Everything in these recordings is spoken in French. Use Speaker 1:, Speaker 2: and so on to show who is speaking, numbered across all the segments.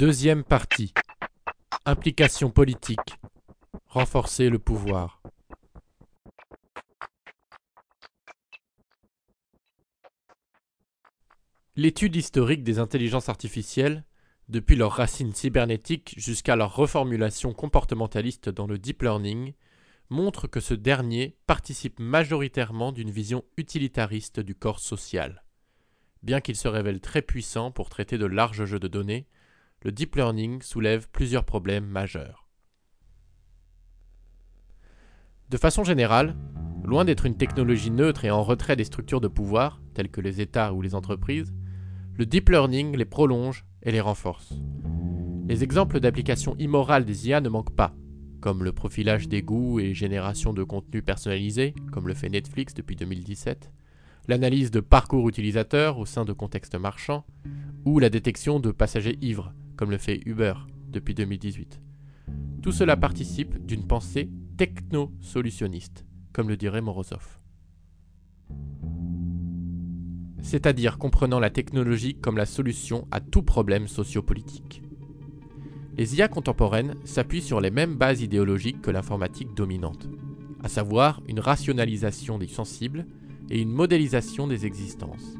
Speaker 1: Deuxième partie. Implication politique. Renforcer le pouvoir. L'étude historique des intelligences artificielles, depuis leurs racines cybernétiques jusqu'à leur reformulation comportementaliste dans le deep learning, montre que ce dernier participe majoritairement d'une vision utilitariste du corps social. Bien qu'il se révèle très puissant pour traiter de larges jeux de données, le deep learning soulève plusieurs problèmes majeurs. De façon générale, loin d'être une technologie neutre et en retrait des structures de pouvoir, telles que les États ou les entreprises, le deep learning les prolonge et les renforce. Les exemples d'applications immorales des IA ne manquent pas, comme le profilage des goûts et génération de contenu personnalisé, comme le fait Netflix depuis 2017, l'analyse de parcours utilisateurs au sein de contextes marchands, ou la détection de passagers ivres, comme le fait Uber depuis 2018. Tout cela participe d'une pensée techno-solutionniste, comme le dirait Morozov. C'est-à-dire comprenant la technologie comme la solution à tout problème sociopolitique. Les IA contemporaines s'appuient sur les mêmes bases idéologiques que l'informatique dominante, à savoir une rationalisation des sensibles et une modélisation des existences.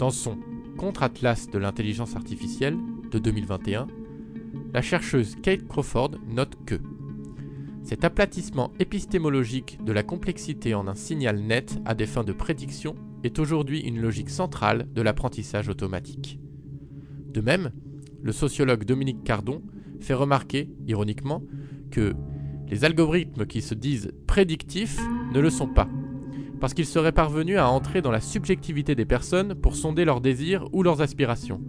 Speaker 1: Dans son Contre-atlas de l'intelligence artificielle, de 2021, la chercheuse Kate Crawford note que cet aplatissement épistémologique de la complexité en un signal net à des fins de prédiction est aujourd'hui une logique centrale de l'apprentissage automatique. De même, le sociologue Dominique Cardon fait remarquer, ironiquement, que les algorithmes qui se disent prédictifs ne le sont pas, parce qu'ils seraient parvenus à entrer dans la subjectivité des personnes pour sonder leurs désirs ou leurs aspirations,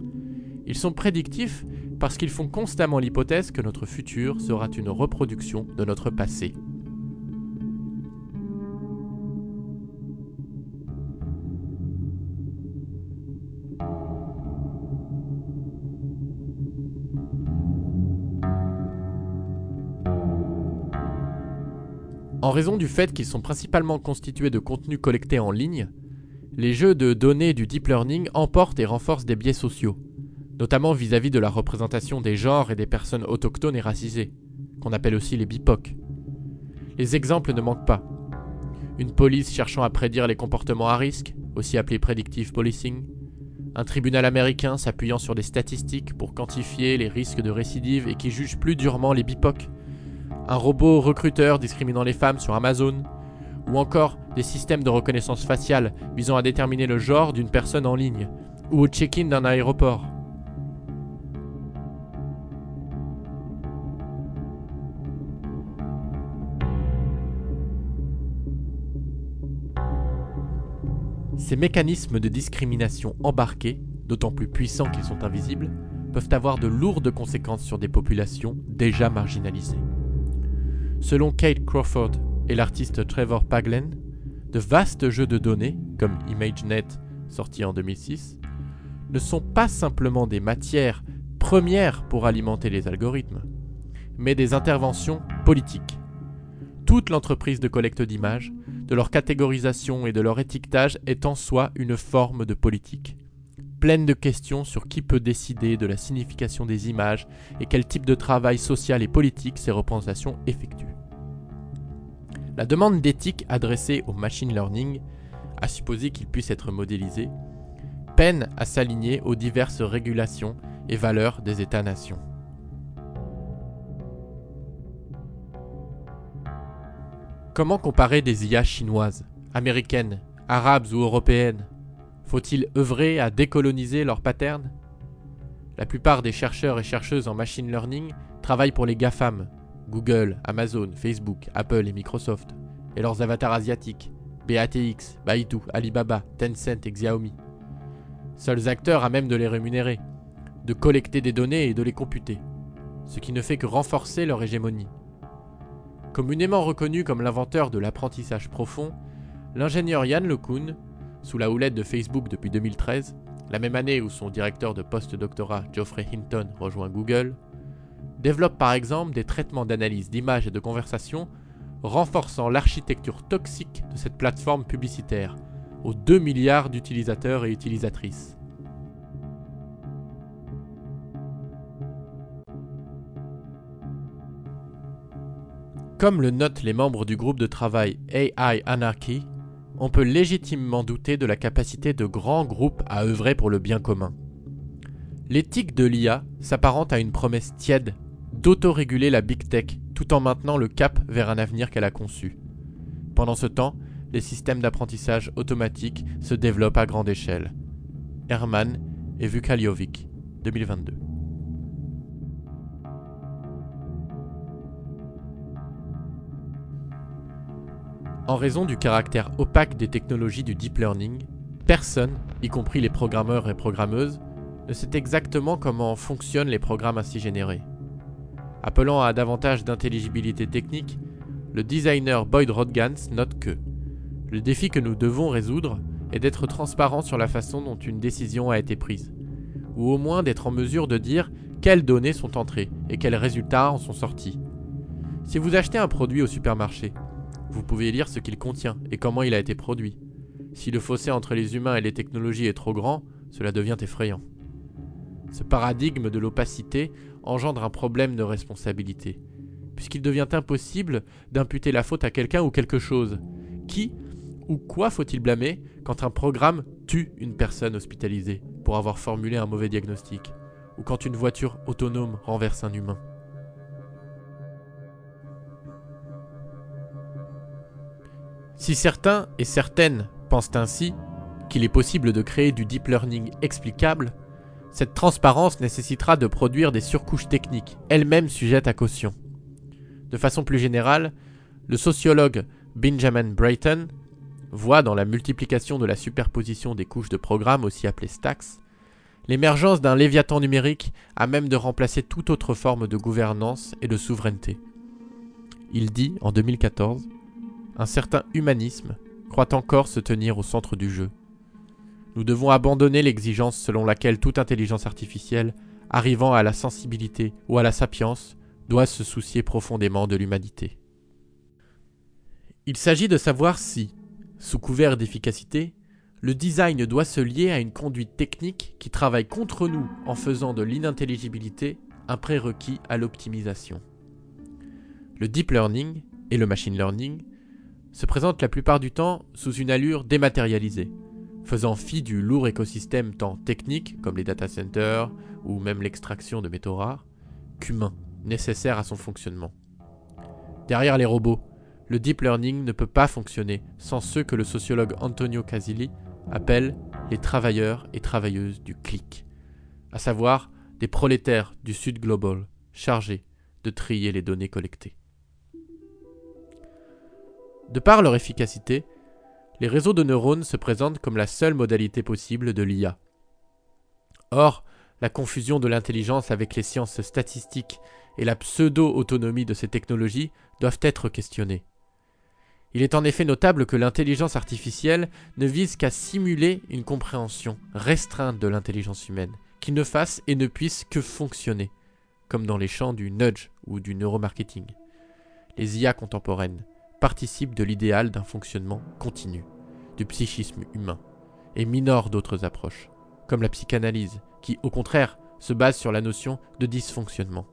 Speaker 1: ils sont prédictifs parce qu'ils font constamment l'hypothèse que notre futur sera une reproduction de notre passé. En raison du fait qu'ils sont principalement constitués de contenus collectés en ligne, les jeux de données du deep learning emportent et renforcent des biais sociaux notamment vis-à-vis de la représentation des genres et des personnes autochtones et racisées, qu'on appelle aussi les BIPOC. Les exemples ne manquent pas. Une police cherchant à prédire les comportements à risque, aussi appelé predictive policing, un tribunal américain s'appuyant sur des statistiques pour quantifier les risques de récidive et qui juge plus durement les BIPOC, un robot recruteur discriminant les femmes sur Amazon, ou encore des systèmes de reconnaissance faciale visant à déterminer le genre d'une personne en ligne, ou au check-in d'un aéroport. Ces mécanismes de discrimination embarqués, d'autant plus puissants qu'ils sont invisibles, peuvent avoir de lourdes conséquences sur des populations déjà marginalisées. Selon Kate Crawford et l'artiste Trevor Paglen, de vastes jeux de données, comme ImageNet sorti en 2006, ne sont pas simplement des matières premières pour alimenter les algorithmes, mais des interventions politiques. Toute l'entreprise de collecte d'images de leur catégorisation et de leur étiquetage est en soi une forme de politique, pleine de questions sur qui peut décider de la signification des images et quel type de travail social et politique ces représentations effectuent. La demande d'éthique adressée au machine learning, à supposer qu'il puisse être modélisé, peine à s'aligner aux diverses régulations et valeurs des États-nations. Comment comparer des IA chinoises, américaines, arabes ou européennes? Faut-il œuvrer à décoloniser leurs patterns La plupart des chercheurs et chercheuses en machine learning travaillent pour les GAFAM, Google, Amazon, Facebook, Apple et Microsoft, et leurs avatars asiatiques, BATX, Baidu, Alibaba, Tencent et Xiaomi. Seuls acteurs à même de les rémunérer, de collecter des données et de les computer, ce qui ne fait que renforcer leur hégémonie. Communément reconnu comme l'inventeur de l'apprentissage profond, l'ingénieur Yann LeCun, sous la houlette de Facebook depuis 2013, la même année où son directeur de post-doctorat Geoffrey Hinton rejoint Google, développe par exemple des traitements d'analyse d'images et de conversation renforçant l'architecture toxique de cette plateforme publicitaire aux 2 milliards d'utilisateurs et utilisatrices. Comme le notent les membres du groupe de travail AI Anarchy, on peut légitimement douter de la capacité de grands groupes à œuvrer pour le bien commun. L'éthique de l'IA s'apparente à une promesse tiède d'autoréguler la big tech tout en maintenant le cap vers un avenir qu'elle a conçu. Pendant ce temps, les systèmes d'apprentissage automatique se développent à grande échelle. Herman et Vukaliovic, 2022. En raison du caractère opaque des technologies du deep learning, personne, y compris les programmeurs et programmeuses, ne sait exactement comment fonctionnent les programmes ainsi générés. Appelant à davantage d'intelligibilité technique, le designer Boyd Rodgans note que le défi que nous devons résoudre est d'être transparent sur la façon dont une décision a été prise, ou au moins d'être en mesure de dire quelles données sont entrées et quels résultats en sont sortis. Si vous achetez un produit au supermarché, vous pouvez lire ce qu'il contient et comment il a été produit. Si le fossé entre les humains et les technologies est trop grand, cela devient effrayant. Ce paradigme de l'opacité engendre un problème de responsabilité, puisqu'il devient impossible d'imputer la faute à quelqu'un ou quelque chose. Qui ou quoi faut-il blâmer quand un programme tue une personne hospitalisée pour avoir formulé un mauvais diagnostic, ou quand une voiture autonome renverse un humain? Si certains et certaines pensent ainsi qu'il est possible de créer du deep learning explicable, cette transparence nécessitera de produire des surcouches techniques, elles-mêmes sujettes à caution. De façon plus générale, le sociologue Benjamin Brayton voit dans la multiplication de la superposition des couches de programmes, aussi appelées stacks, l'émergence d'un léviathan numérique à même de remplacer toute autre forme de gouvernance et de souveraineté. Il dit, en 2014, Un certain humanisme croit encore se tenir au centre du jeu. Nous devons abandonner l'exigence selon laquelle toute intelligence artificielle, arrivant à la sensibilité ou à la sapience, doit se soucier profondément de l'humanité. Il s'agit de savoir si, sous couvert d'efficacité, le design doit se lier à une conduite technique qui travaille contre nous en faisant de l'inintelligibilité un prérequis à l'optimisation. Le deep learning et le machine learning se présentent la plupart du temps sous une allure dématérialisée, faisant fi du lourd écosystème tant technique, comme les data centers ou même l'extraction de métaux rares, qu'humain, nécessaire à son fonctionnement. Derrière les robots, le deep learning ne peut pas fonctionner sans ceux que le sociologue Antonio Casilli appelle les travailleurs et travailleuses du clic, à savoir des prolétaires du Sud Global chargés de trier les données collectées. De par leur efficacité, les réseaux de neurones se présentent comme la seule modalité possible de l'IA. Or, la confusion de l'intelligence avec les sciences statistiques et la pseudo-autonomie de ces technologies doivent être questionnées. Il est en effet notable que l'intelligence artificielle ne vise qu'à simuler une compréhension restreinte de l'intelligence humaine, qui ne fasse et ne puisse que fonctionner, comme dans les champs du nudge ou du neuromarketing. Les IA contemporaines participent de l'idéal d'un fonctionnement continu du psychisme humain et minore d'autres approches, comme la psychanalyse, qui au contraire se base sur la notion de dysfonctionnement.